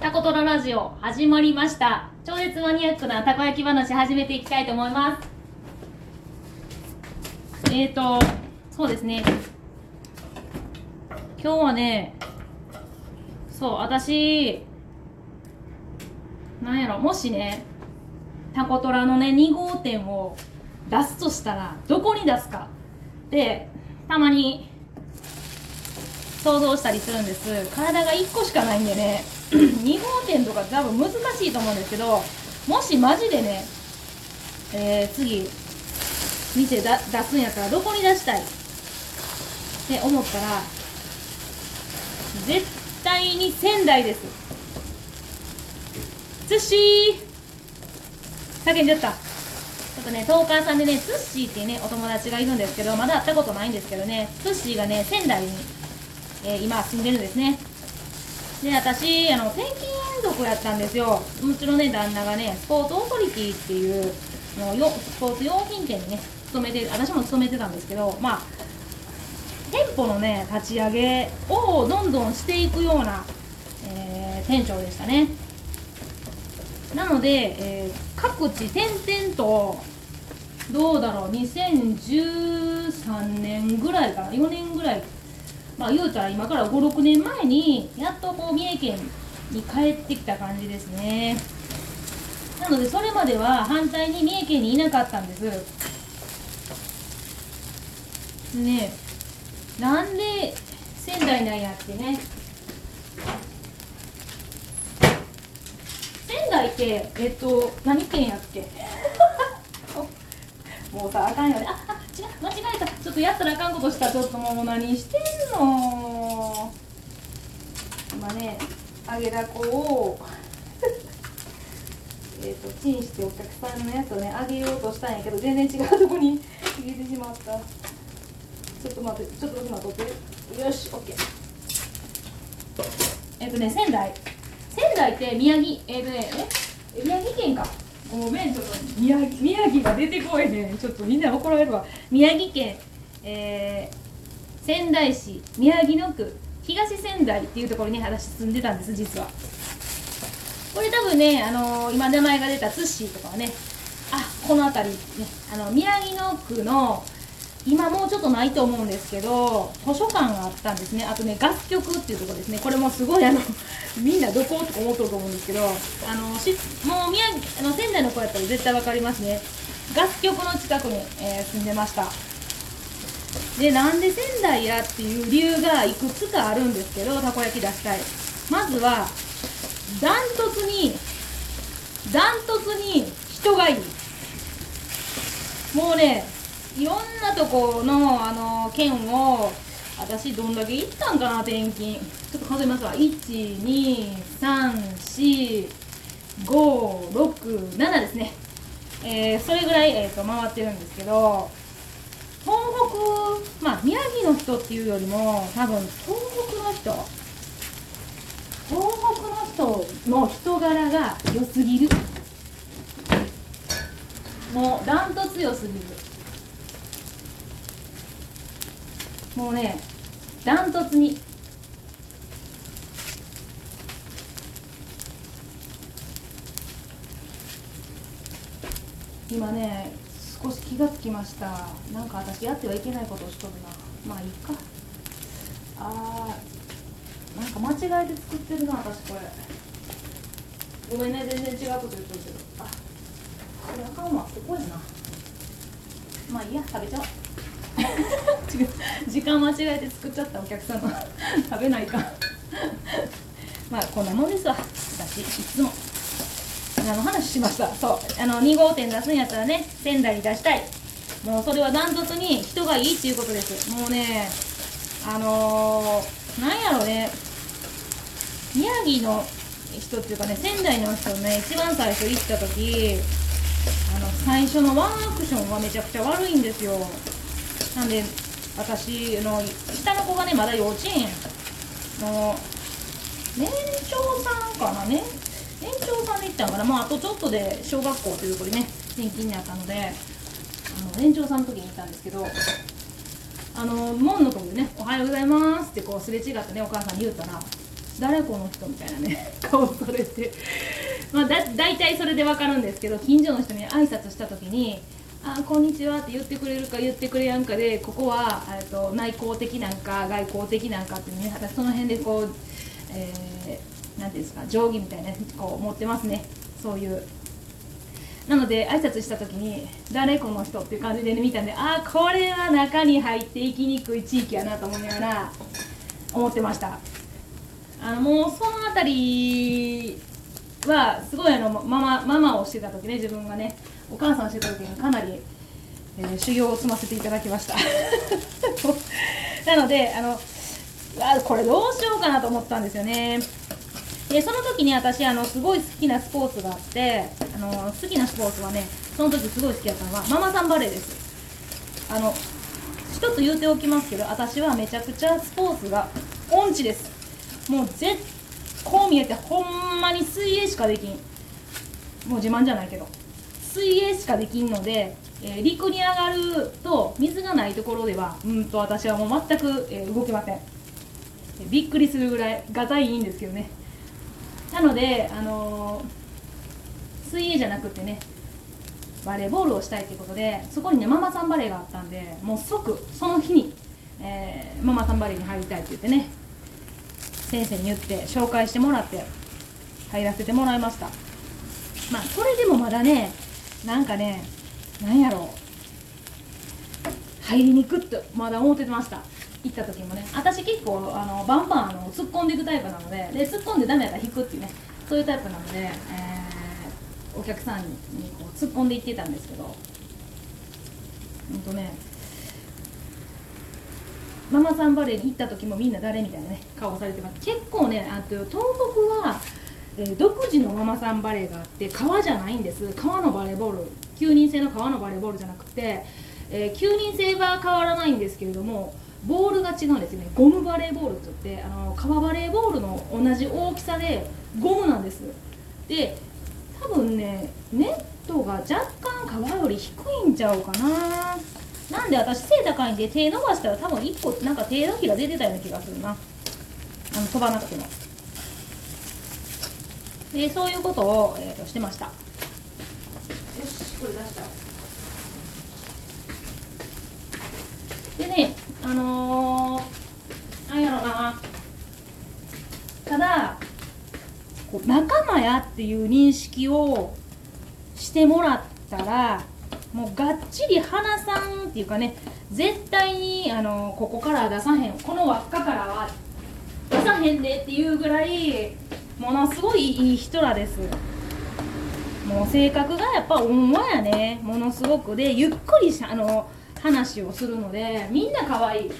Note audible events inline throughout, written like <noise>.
タコトララジオ始まりました。超絶マニアックなたこ焼き話始めていきたいと思います。えーとそうですね。今日はねそう私なんやろもしねタコトラのね2号店を出すとしたらどこに出すか。でたまに想像したりするんです。体が1個しかないんでね。2号店とか多分難しいと思うんですけどもしマジでね、えー、次店だ出すんやったらどこに出したい？って思ったら絶対に仙台です。寿司。叫んじゃった。ちょっとねトーカーさんでねツッシーっていうねお友達がいるんですけどまだ会ったことないんですけどねツッシーがね仙台に、えー、今住んでるんですね。で私あの転勤族やったんですよ。もちろんね旦那がねスポーツオーソリティっていうのよスポーツ用品店にね勤めて私も勤めてたんですけどまあ店舗のね立ち上げをどんどんしていくような、えー、店長でしたね。なので、えー、各地転々とどうだろう2013年ぐらいかな4年ぐらいまあ言うたら今から56年前にやっとこう三重県に帰ってきた感じですね。なのでそれまでは反対に三重県にいなかったんです。ねなんで仙台なんやってね。仙台ってえっと何県やっけ？<laughs> もうさあかんよね。ああ違う間違えた。ちょっとやったらあかんことしたちょっともう何しての今ね揚げだこをえとチンしてお客さんのやつをね揚げようとしたんやけど全然違うとこに入れてしまった。ちょっと待ってちょっと今取ってよし OK えっとね仙台。仙台って宮城えっとねえ宮城県か。ごめんちょっと宮城宮城が出てこいね。ちょっとみんな怒られるわ。宮城県、えー、仙台市宮城野区東仙台っていうところに私住んでたんです実は。これ多分ね、あのー、今名前が出たツッシーとかはねあこの辺りねあの宮城野区の今もうちょっとないと思うんですけど図書館があったんですね。あとね楽曲っていうとこですね。これもすごいあの <laughs> みんなどことか思ってると思うんですけどあのしもう宮あの仙台の子やったら絶対分かりますね。楽曲の近くに、えー、住んでました。でなんで仙台やっていう理由がいくつかあるんですけどたこ焼き出したい。まずはダントツにダントツに人がいいもうねいろんなとこのあの県を私どんだけ行ったんかな転勤。ちょっと数えますわ。1234567ですね。えー、それぐらい、えーと、回ってるんですけど東北まあ宮城の人っていうよりも多分東北の人。東北の人の人柄が良すぎる。もうダントツ良すぎる。もうねダントツに。今ね気がつきました。なんか私やってはいけないことをしとるな。まあいいか。あーなんか間違えて作ってるな私これ。ごめんね全然違うこと言ってるけど。あこれあかんわ。ここやな。まあいいや。食べちゃおう。<laughs> 違う。時間間違えて作っちゃったお客様。食べないかまあこんなもんですわ。私いつもあの話しました。そう。あの2号店出すんやったらね仙台に出したい。もうそれはダントツに人がいいっていうことです。もうねあのー、なんやろね。宮城の人っていうかね仙台の人ね一番最初行った時あの最初のワンアクションはめちゃくちゃ悪いんですよ。なんで私の下の子がねまだ幼稚園の年長さんかなね年長さんかなもうあとちょっとで小学校というところにね転勤になったのであの年長さんの時に行ったんですけどあの門のとこでね「おはようございます」ってこうすれ違ってねお母さんに言うたら「誰この人？みたいなね <laughs> 顔されてまあだ大体それで分かるんですけど近所の人に挨拶した時に「あこんにちは」って言ってくれるか言ってくれやんかでここはと内向的なんか外交的なんかってね私その辺でこう、えー、なんていうんですか定規みたいなこう持ってますね。そういう。なので挨拶した時に「誰この人?」っていう感じで、ね、見たんでああこれは中に入っていきにくい地域やなと思いながら思ってました。あのもうその辺りはすごいあのママママをしてた時ね自分がねお母さんをしてた時にかなり、えー、修行を積ませていただきました。<laughs> なのであのあこれどうしようかなと思ったんですよね。でその時に私あのすごい好きなスポーツがあってあの好きなスポーツはねその時すごい好きだったのはママさんバレーです。あの一つ言うておきますけど私はめちゃくちゃスポーツが音痴です。もう絶こう見えてほんまに水泳しかできん。もう自慢じゃないけど。水泳しかできんので、えー、陸に上がると水がないところではうんと私はもう全く、えー、動けません。びっくりするぐらいがたいいんですけどね。なので、あのー、水泳じゃなくてねバレーボールをしたいということでそこにねママさんバレーがあったんでもう即その日に、えー、ママさんバレーに入りたいって言ってね先生に言って紹介してもらって入らせてもらいました。まあそれでもまだねなんかねなんやろう入りにくってまだ思ってました。行った時もね私結構あのバンバンあの突っ込んでいくタイプなのでで突っ込んでダメやったら引くっていうねそういうタイプなので、えー、お客さんにこう突っ込んでいってたんですけどほんとねママさんバレーに行った時もみんな誰みたいなね顔をされてます。結構ねあと東北は、えー、独自のママさんバレーがあって川じゃないんです。川のバレーボール。9人制の川のバレーボールじゃなくて、えー、9人制は変わらないんですけれどもボールが違うんですよね。ゴムバレーボールって言ってあの川バレーボールの同じ大きさでゴムなんです。で多分ねネットが若干川より低いんちゃうかな。なんで私背高いんで手伸ばしたら多分1個なんか手のひら出てたような気がするな。あの飛ばなくても。でそういうことを、えーと、してました。よしこれ出した。でねあのー、なんやろな。ただ仲間やっていう認識をしてもらったらもうがっちり話さんっていうかね絶対にあのここから出さへんこの輪っかからは出さへんでっていうぐらいものすごいいい人らです。もう性格がやっぱ温和やね。ものすごく。でゆっくりしあの話をするのでみんな可愛い。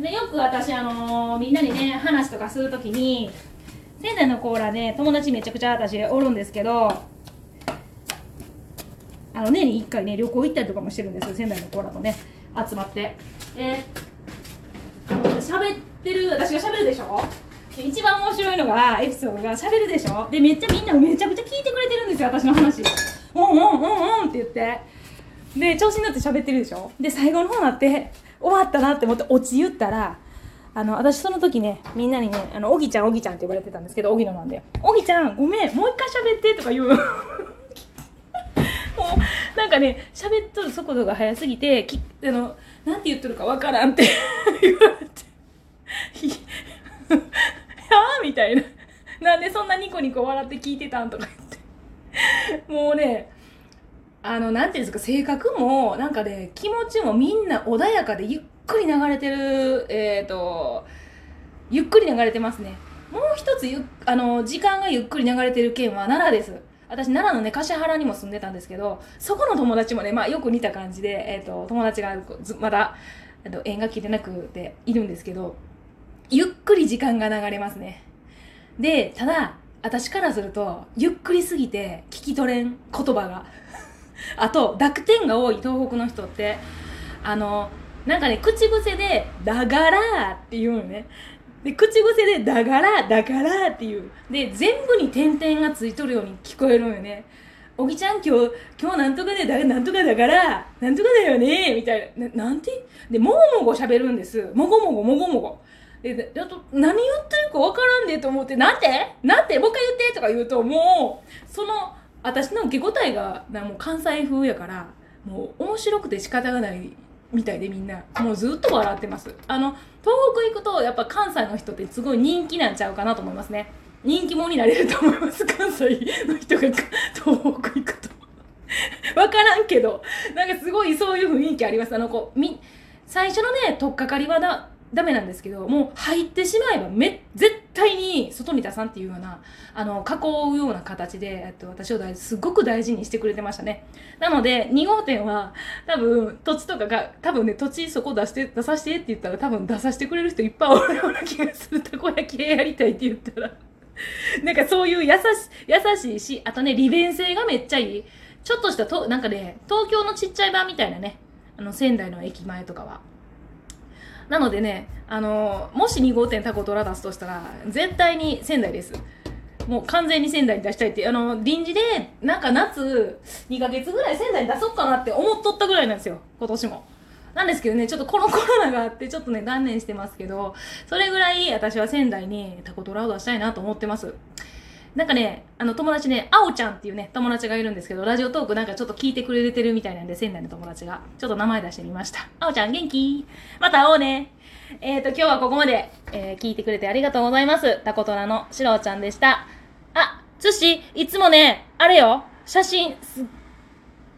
でよく私あのみんなにね話とかするときに仙台のコーラね友達めちゃくちゃ私おるんですけどあの年に1回ね旅行行ったりとかもしてるんですよ仙台の子らとね集まって。で喋ってる私が喋るでしょ？一番面白いのがエピソードが喋るでしょ？でめっちゃみんなめちゃくちゃ聞いてくれてるんですよ私の話「うんうんうんうん」って言って。で調子に乗って喋ってるでしょ？で最後の方になって終わったなって思ってオチ言ったらあの私その時ねみんなにね「あのおぎちゃんおぎちゃん」って呼ばれてたんですけどおぎのなんで「おぎちゃんごめんもう一回喋って」とか言うもうなんかね喋っとる速度が速すぎてきあのなんて言っとるかわからんって <laughs> 言われて「はあ?」みたいな「なんでそんなニコニコ笑って聞いてたん?」とか言ってもうねあのなんていうんですか性格もなんかね気持ちもみんな穏やかでゆっくり流れてるえっ、ー、とゆっくり流れてますね。もう一つゆあの時間がゆっくり流れてる県は奈良です。私奈良のね橿原にも住んでたんですけどそこの友達もね、まあ、よく似た感じで、えーと、友達がまだえっと縁が切れなくているんですけどゆっくり時間が流れますね。でただ私からするとゆっくりすぎて聞き取れん言葉が。<laughs> あと濁点が多い東北の人ってあのなんかね口癖で「だがら」って言うのね。で口癖で「だからだから」っていう。で全部に点々がついとるように聞こえるのよね。おぎちゃん今日今日なんとかでだなんとかだからなんとかだよねみたいな。ななんて？でもごもご喋るんです。もごもごもごもご。でちょっと何言ってるか分からんでと思って「なんて？なんて？もう一回言って」とか言うともうその私の受け答えがなもう関西風やからもう面白くて仕方がないみたいでみんなもうずっと笑ってます。あの東北行くとやっぱ関西の人ってすごい人気なんちゃうかなと思いますね。人気者になれると思います関西の人が。東北行くと。分からんけど。なんかすごいそういう雰囲気あります。あのこうみ最初のね取っかかりはだダメなんですけどもう入ってしまえばめ絶対に外に出さんっていうようなあの囲うような形で、えっと、私を大すごく大事にしてくれてましたね。なので2号店は多分土地とかが多分ね土地そこ出して出させてって言ったら多分出させてくれる人いっぱいおるような気がする。たこ焼きでやりたいって言ったら。<laughs> なんかそういう優し優しいしあとね利便性がめっちゃいい。ちょっとしたとなんかね東京のちっちゃい版みたいなね。あの仙台の駅前とかは。なのでね、あのもし2号店タコトラ出すとしたら、絶対に仙台です。もう完全に仙台に出したいって、あの、臨時で、なんか夏、2ヶ月ぐらい仙台に出そうかなって思っとったぐらいなんですよ、今年も。なんですけどね、ちょっとこのコロナがあって、ちょっとね、断念してますけど、それぐらい私は仙台にタコトラを出したいなと思ってます。なんかね、あの友達ね、あおちゃんっていうね、友達がいるんですけど、ラジオトークなんかちょっと聞いてくれてるみたいなんで、仙台の友達が、ちょっと名前出してみました。あおちゃん元気？また会おうね。えっ、ー、と、今日はここまで、えー、聞いてくれてありがとうございます。タコトラのしろうちゃんでした。あ、つし、いつもね、あれよ、写真、すっ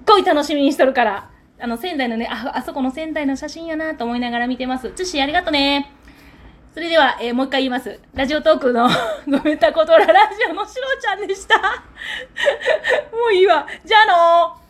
ごい楽しみにしとるから。あの、仙台のね、あ、あそこの仙台の写真やなと思いながら見てます。つし、ありがとね。それでは、えー、もう一回言います。ラジオトークのごめんたことらラジオのしろちゃんでした。<laughs> もういいわ。じゃあのー